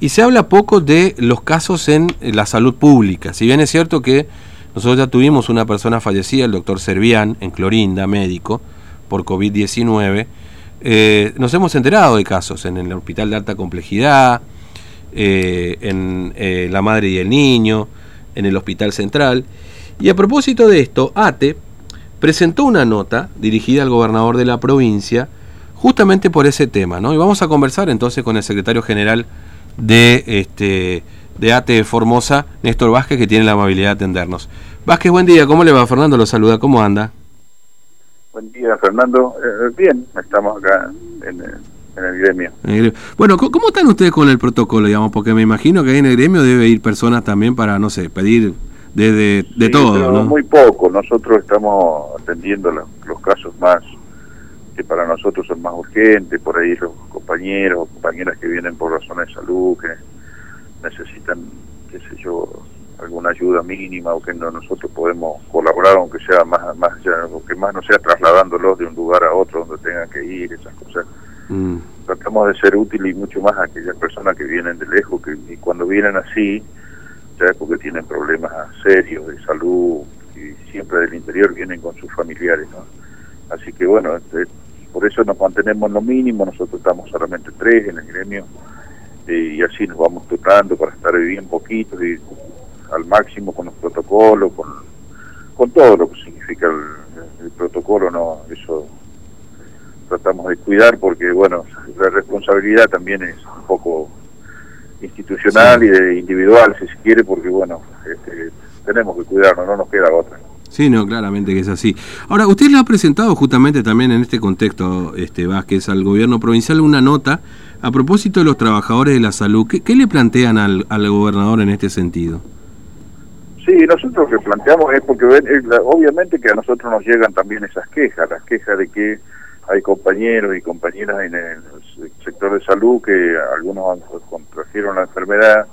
Y se habla poco de los casos en la salud pública. Si bien es cierto que nosotros ya tuvimos una persona fallecida, el doctor Servián, en Clorinda, médico, por COVID-19, eh, nos hemos enterado de casos en el hospital de alta complejidad, eh, en eh, la madre y el niño, en el hospital central. Y a propósito de esto, ATE presentó una nota dirigida al gobernador de la provincia justamente por ese tema. ¿no? Y vamos a conversar entonces con el secretario general de, este, de ATE Formosa, Néstor Vázquez, que tiene la amabilidad de atendernos. Vázquez, buen día, ¿cómo le va? Fernando lo saluda, ¿cómo anda? Buen día, Fernando. Eh, bien, estamos acá en, el gremio. Bueno, ¿cómo están ustedes con el protocolo, digamos? Porque me imagino que ahí en el gremio debe ir personas también para, no sé, pedir de, de, todo, ¿no? Muy poco. Nosotros estamos atendiendo los, los casos más que para nosotros son más urgentes, por ahí los compañeros o compañeras que vienen por razones de salud, que necesitan, qué sé yo, alguna ayuda mínima o que no, nosotros podemos colaborar, aunque sea más, más aunque más no sea trasladándolos de un lugar a otro donde tengan que ir, esas cosas. Mm. Tratamos de ser útiles y mucho más a aquellas personas que vienen de lejos, que y cuando vienen así, ya es porque tienen problemas serios de salud y siempre del interior vienen con sus familiares, ¿no? Así que bueno, este, por eso nos mantenemos lo mínimo, nosotros estamos solamente tres en el gremio eh, y así nos vamos tocando para estar bien poquitos y al máximo con los protocolos, con, con todo lo que significa el, protocolo, no eso tratamos de cuidar porque bueno, la responsabilidad también es un poco institucional y de individual si se quiere porque bueno, este, tenemos que cuidarnos, no nos queda otra. Sí, no, claramente que es así. Ahora, usted le ha presentado justamente también en este contexto, este Vázquez, al gobierno provincial una nota a propósito de los trabajadores de la salud. ¿Qué, le plantean al, al, gobernador en este sentido? Sí, nosotros lo que planteamos es porque obviamente que a nosotros nos llegan también esas quejas, las quejas de que hay compañeros y compañeras en el sector de salud que algunos contrajeron la enfermedad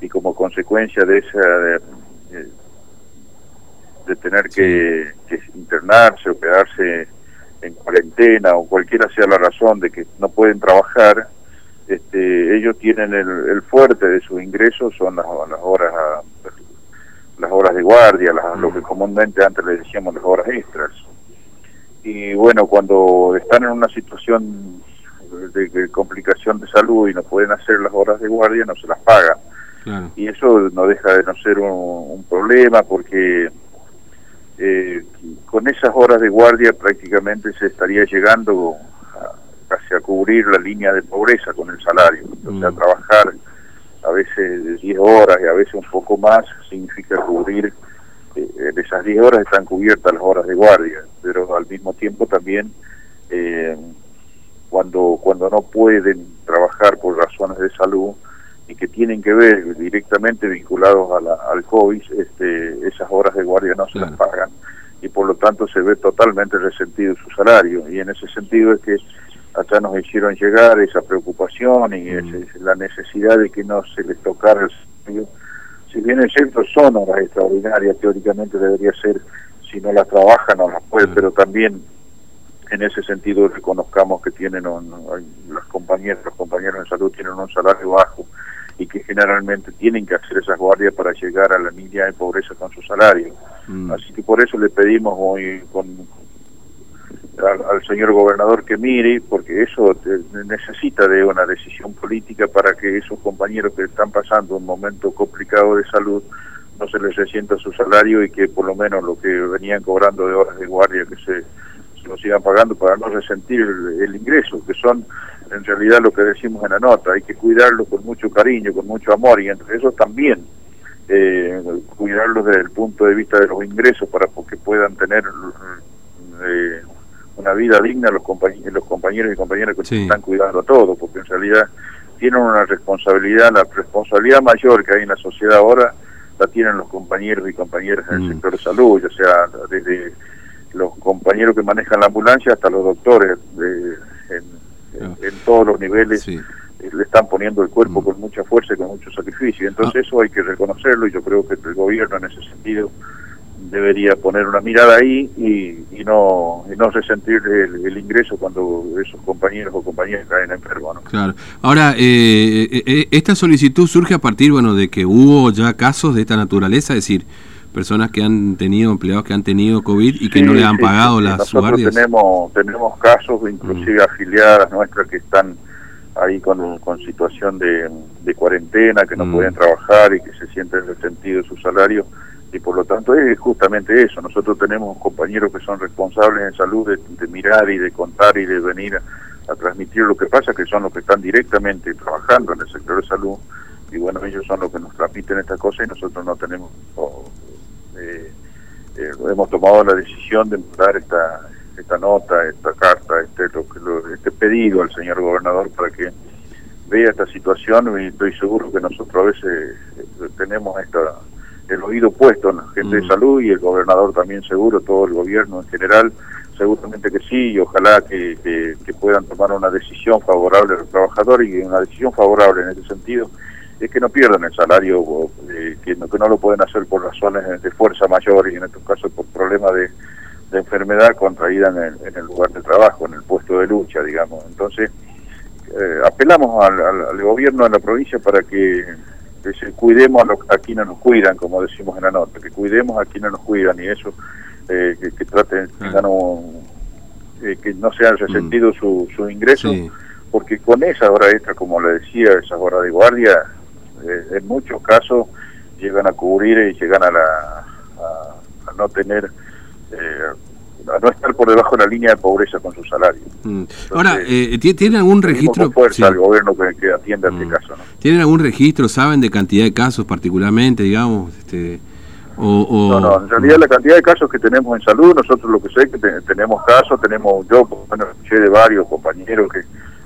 y como consecuencia de esa... De, de tener que, internarse o quedarse en cuarentena o cualquiera sea la razón de que no pueden trabajar, este, ellos tienen el, fuerte de sus ingresos son las, las horas las horas de guardia, lo que mm. comúnmente antes le decíamos las horas extras. Y bueno, cuando están en una situación de, complicación de salud y no pueden hacer las horas de guardia, no se las pagan. Y eso no deja de no ser un problema porque eh, con esas horas de guardia prácticamente se estaría llegando a, casi a cubrir la línea de pobreza con el salario. O sea, mm. trabajar a veces 10 horas y a veces un poco más significa cubrir, eh, en esas 10 horas están cubiertas las horas de guardia, pero al mismo tiempo también eh, cuando, cuando no pueden trabajar por razones de salud, y que tienen que ver directamente vinculados a la, al COVID, este, esas horas de guardia no se las pagan y por lo tanto se ve totalmente resentido su salario. Y en ese sentido es que acá nos hicieron llegar esa preocupación y mm. la necesidad de que no se les tocara el salario. Si bien es cierto, son horas extraordinarias, teóricamente debería ser, si no las trabajan, no las pueden, pero también en ese sentido reconozcamos que tienen las compañeras, los compañeros de salud tienen un salario bajo y que generalmente tienen que hacer esas guardias para llegar a la línea de pobreza con su salario. Mm. Así que por eso le pedimos hoy con, al, señor gobernador que mire, porque eso necesita de una decisión política para que esos compañeros que están pasando un momento complicado de salud no se les resienta su salario y que por lo menos lo que venían cobrando de horas de guardia que se lo sigan pagando para no resentir el ingreso, que son en realidad lo que decimos en la nota, hay que cuidarlo con mucho cariño, con mucho amor y entre esos también eh, cuidarlos desde el punto de vista de los ingresos para que puedan tener eh, una vida digna los, compañeros, los compañeros y compañeras que están cuidando a todos, porque en realidad tienen una responsabilidad, la responsabilidad mayor que hay en la sociedad ahora la tienen los compañeros y compañeras en el mm. sector de salud, ya sea desde los compañeros que manejan la ambulancia hasta los doctores de, en, en, todos los niveles eh, le están poniendo el cuerpo mm. con mucha fuerza y con mucho sacrificio. Entonces ah. eso hay que reconocerlo y yo creo que el gobierno en ese sentido debería poner una mirada ahí y, y no y no resentir el, el, ingreso cuando esos compañeros o compañeras caen enfermos. ¿no? Claro. Ahora, eh, eh, eh, esta solicitud surge a partir bueno de que hubo ya casos de esta naturaleza, es decir, personas que han tenido, empleados que han tenido COVID y que sí, no le han sí, pagado sí, las Nosotros guardias. tenemos, tenemos casos, inclusive Mm. afiliadas nuestras que están ahí con, con situación de, de cuarentena, que no Mm. pueden trabajar y que se sienten resentidos de su salario. Y por lo tanto es justamente eso. Nosotros tenemos compañeros que son responsables en salud de, de mirar y de contar y de venir a, a transmitir lo que pasa, que son los que están directamente trabajando en el sector de salud. Y bueno, ellos son los que nos transmiten estas cosas y nosotros no tenemos... o, eh, hemos tomado la decisión de mandar esta esta nota, esta carta, este lo, lo, este pedido al señor gobernador para que vea esta situación y estoy seguro que nosotros a veces eh, tenemos esta el oído puesto en la gente Mm. de salud y el gobernador también seguro, todo el gobierno en general, seguramente que sí y ojalá que, que, que puedan tomar una decisión favorable al trabajador y una decisión favorable en ese sentido es que no pierdan el salario, o, eh, que, no, que no lo pueden hacer por razones de fuerza mayor y en estos casos por problemas de, de enfermedad contraída en el, en el, lugar de trabajo, en el puesto de lucha, digamos. Entonces, eh, apelamos al, al, al, gobierno de la provincia para que, que se cuidemos a, lo, a, quienes nos cuidan, como decimos en la nota, que cuidemos a quienes nos cuidan y eso, eh, que, que, traten, tengan un, eh, que no se haya resentido mm. su, su ingreso, sí. porque con esa hora extra, como le decía, esas horas de guardia, eh, en muchos casos llegan a cubrir y llegan a, la, a, a no tener eh, a no estar por debajo de la línea de pobreza con su salario. Mm. Entonces, Ahora, eh, ¿tiene algún registro? fuerza sí. al gobierno que, que atienda mm. este caso. ¿no? ¿Tienen algún registro? ¿Saben de cantidad de casos particularmente, digamos? Este, o, o... No, no, en realidad la cantidad de casos que tenemos en salud, nosotros lo que sé es que te, tenemos casos, tenemos, yo bueno, escuché de varios compañeros que,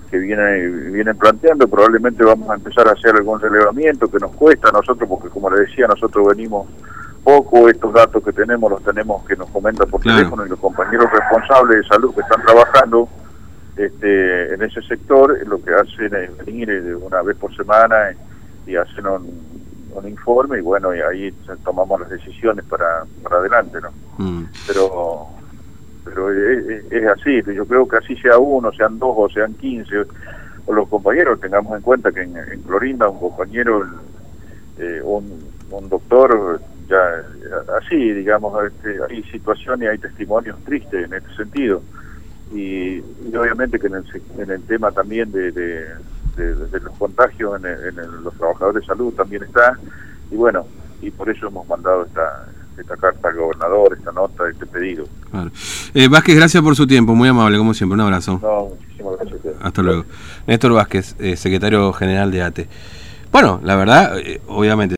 que vienen, vienen planteando, probablemente vamos a empezar a hacer algún relevamiento que nos cuesta a nosotros, porque como le decía, nosotros venimos poco estos datos que tenemos los tenemos que nos comentan por claro. teléfono y los compañeros responsables de salud que están trabajando este, en ese sector lo que hacen es venir eh, una vez por semana y hacen un, un informe y bueno y ahí tomamos las decisiones para, para adelante no mm. pero pero es, es, así yo creo que así sea uno sean dos o sean quince o los compañeros tengamos en cuenta que en, en Clorinda un compañero eh, un, un doctor ya así, digamos, este, hay situaciones, hay testimonios tristes en este sentido. Y, y obviamente que en el, en el, tema también de, de, los contagios en, el, en el, los trabajadores de salud también está. Y bueno, y por eso hemos mandado esta, esta carta al gobernador, esta nota, este pedido. Claro. Eh, Vázquez, gracias por su tiempo, muy amable, como siempre, un abrazo. No, muchísimas gracias. Hasta luego. Néstor Vázquez, eh, secretario general de ATE. Bueno, la verdad, eh, obviamente.